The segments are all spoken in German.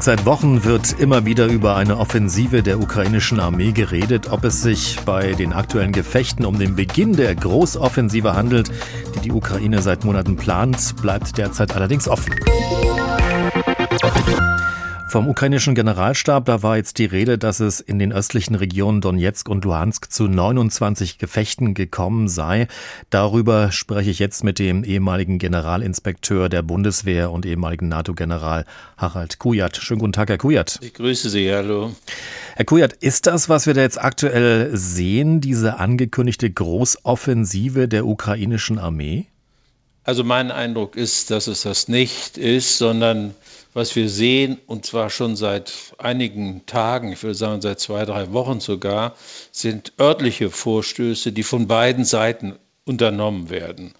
Seit Wochen wird immer wieder über eine Offensive der ukrainischen Armee geredet. Ob es sich bei den aktuellen Gefechten um den Beginn der Großoffensive handelt, die die Ukraine seit Monaten plant, bleibt derzeit allerdings offen. Vom ukrainischen Generalstab, da war jetzt die Rede, dass es in den östlichen Regionen Donetsk und Luhansk zu 29 Gefechten gekommen sei. Darüber spreche ich jetzt mit dem ehemaligen Generalinspekteur der Bundeswehr und ehemaligen NATO-General Harald Kujat. Schönen guten Tag, Herr Kujat. Ich grüße Sie, hallo. Herr Kujat, ist das, was wir da jetzt aktuell sehen, diese angekündigte Großoffensive der ukrainischen Armee? Also mein Eindruck ist, dass es das nicht ist, sondern was wir sehen, und zwar schon seit einigen Tagen, ich würde sagen seit zwei, drei Wochen sogar, sind örtliche Vorstöße, die von beiden Seiten unternommen werden.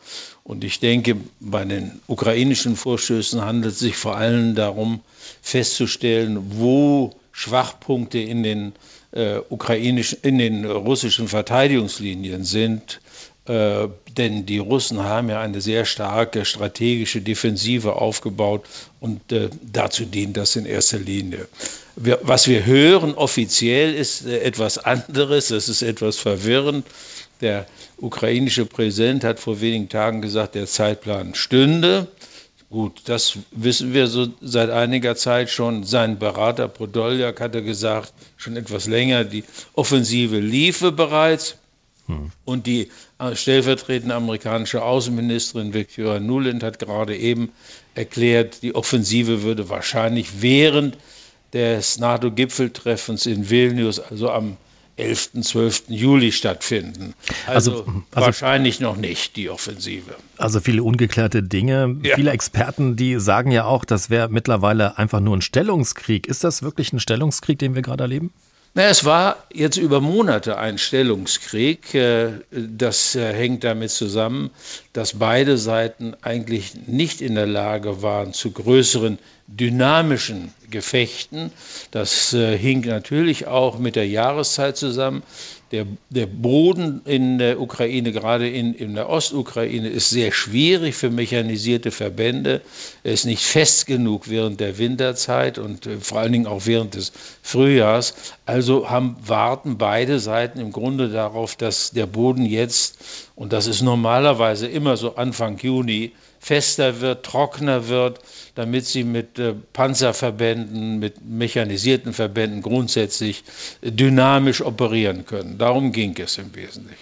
Und ich denke, bei den ukrainischen Vorstößen handelt es sich vor allem darum, festzustellen, wo Schwachpunkte in den äh, ukrainischen, in den russischen Verteidigungslinien sind, äh, denn die Russen haben ja eine sehr starke strategische Defensive aufgebaut und äh, dazu dient das in erster Linie. Wir, was wir hören offiziell ist äh, etwas anderes, das ist etwas verwirrend. Der ukrainische Präsident hat vor wenigen Tagen gesagt, der Zeitplan stünde. Gut, das wissen wir so seit einiger Zeit schon. Sein Berater Podoljak hatte gesagt, schon etwas länger, die Offensive liefe bereits. Hm. Und die äh, stellvertretende amerikanische Außenministerin Victoria Nuland hat gerade eben erklärt, die Offensive würde wahrscheinlich während des NATO-Gipfeltreffens in Vilnius, also am 11. 12. Juli stattfinden. Also, also, also, wahrscheinlich noch nicht die Offensive. Also viele ungeklärte Dinge. Ja. Viele Experten, die sagen ja auch, das wäre mittlerweile einfach nur ein Stellungskrieg. Ist das wirklich ein Stellungskrieg, den wir gerade erleben? Na, es war jetzt über Monate ein Stellungskrieg. Äh, das äh, hängt damit zusammen, dass beide Seiten eigentlich nicht in der Lage waren zu größeren dynamischen Gefechten. Das äh, hing natürlich auch mit der Jahreszeit zusammen. Der, der Boden in der Ukraine, gerade in, in der Ostukraine, ist sehr schwierig für mechanisierte Verbände. Er ist nicht fest genug während der Winterzeit und äh, vor allen Dingen auch während des Frühjahrs. Also haben, warten beide Seiten im Grunde darauf, dass der Boden jetzt, und das ist normalerweise immer so Anfang Juni, fester wird, trockener wird, damit sie mit äh, Panzerverbänden, mit mechanisierten Verbänden grundsätzlich dynamisch operieren können. Darum ging es im Wesentlichen.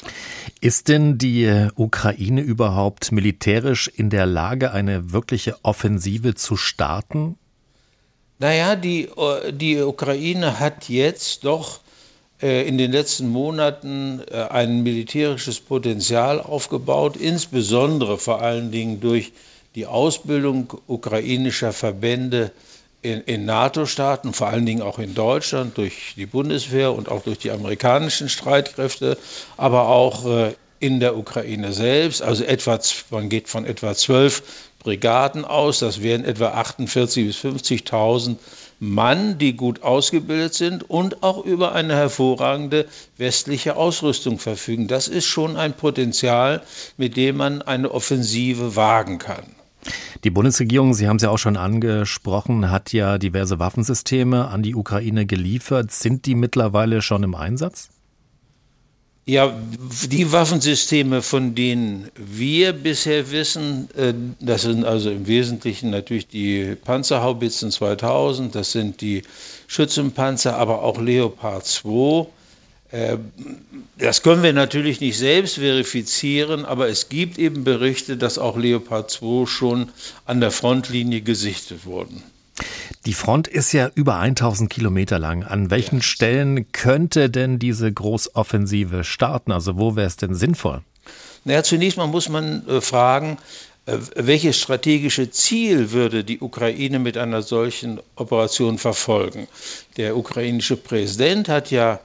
Ist denn die Ukraine überhaupt militärisch in der Lage, eine wirkliche Offensive zu starten? Naja, die, äh, die Ukraine hat jetzt doch äh, in den letzten Monaten äh, ein militärisches Potenzial aufgebaut, insbesondere vor allen Dingen durch die Ausbildung ukrainischer Verbände in, in NATO-Staaten, vor allen Dingen auch in Deutschland durch die Bundeswehr und auch durch die amerikanischen Streitkräfte, aber auch äh, in der Ukraine selbst. Also etwa, man geht von etwa zwölf Brigaden aus, das wären etwa 48.000 bis 50.000 Mann, die gut ausgebildet sind und auch über eine hervorragende westliche Ausrüstung verfügen. Das ist schon ein Potenzial, mit dem man eine Offensive wagen kann. Die Bundesregierung, Sie haben es ja auch schon angesprochen, hat ja diverse Waffensysteme an die Ukraine geliefert. Sind die mittlerweile schon im Einsatz? Ja, die Waffensysteme, von denen wir bisher wissen, äh, das sind also im Wesentlichen natürlich die Panzerhaubitzen 2000, das sind die Schützenpanzer, aber auch Leopard 2. Äh, das können wir natürlich nicht selbst verifizieren, aber es gibt eben Berichte, dass auch Leopard 2 schon an der Frontlinie gesichtet wurden. Die Front ist ja über 1000 Kilometer lang. An welchen ja. Stellen könnte denn diese Großoffensive starten? Also wo wäre es denn sinnvoll? Naja, zunächst mal muss man äh, fragen, äh, welches strategische Ziel würde die Ukraine mit einer solchen Operation verfolgen? Der ukrainische Präsident hat ja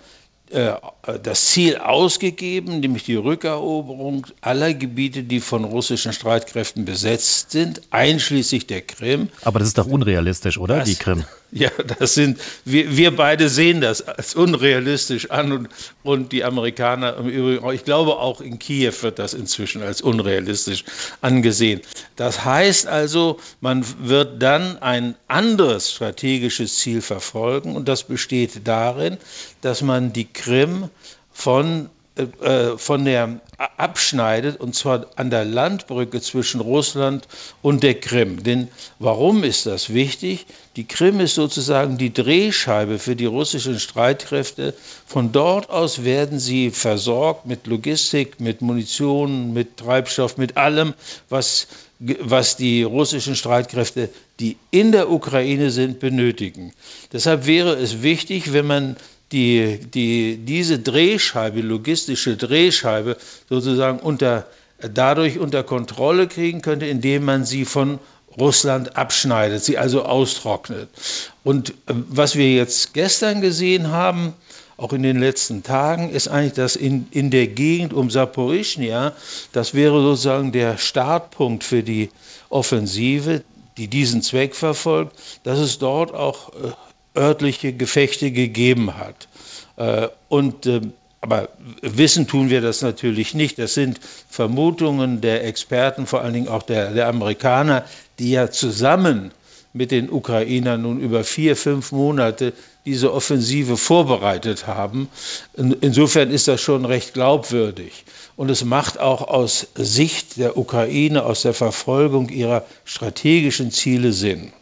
das Ziel ausgegeben, nämlich die Rückeroberung aller Gebiete, die von russischen Streitkräften besetzt sind, einschließlich der Krim. Aber das ist doch unrealistisch, oder? Das, die Krim. Ja, das sind, wir, wir beide sehen das als unrealistisch an und, und die Amerikaner im Übrigen, ich glaube auch in Kiew wird das inzwischen als unrealistisch angesehen. Das heißt also, man wird dann ein anderes strategisches Ziel verfolgen und das besteht darin, dass man die Krim von äh, von der abschneidet, und zwar an der Landbrücke zwischen Russland und der Krim. Denn warum ist das wichtig? Die Krim ist sozusagen die Drehscheibe für die russischen Streitkräfte. Von dort aus werden sie versorgt mit Logistik, mit Munition, mit Treibstoff, mit allem, was, was die russischen Streitkräfte, die in der Ukraine sind, benötigen. Deshalb wäre es wichtig, wenn man die, die, diese Drehscheibe, logistische Drehscheibe sozusagen unter, dadurch unter Kontrolle kriegen könnte, indem man sie von Russland abschneidet, sie also austrocknet. Und äh, was wir jetzt gestern gesehen haben, auch in den letzten Tagen, ist eigentlich, dass in, in der Gegend um Saporischnia, das wäre sozusagen der Startpunkt für die Offensive, die diesen Zweck verfolgt, dass es dort auch äh, örtliche Gefechte gegeben hat. Äh, und, äh, aber wissen tun wir das natürlich nicht. Das sind Vermutungen der Experten, vor allen Dingen auch der, der Amerikaner, die ja zusammen mit den Ukrainern nun über vier, fünf Monate diese Offensive vorbereitet haben. Insofern ist das schon recht glaubwürdig. Und es macht auch aus Sicht der Ukraine, aus der Verfolgung ihrer strategischen Ziele Sinn.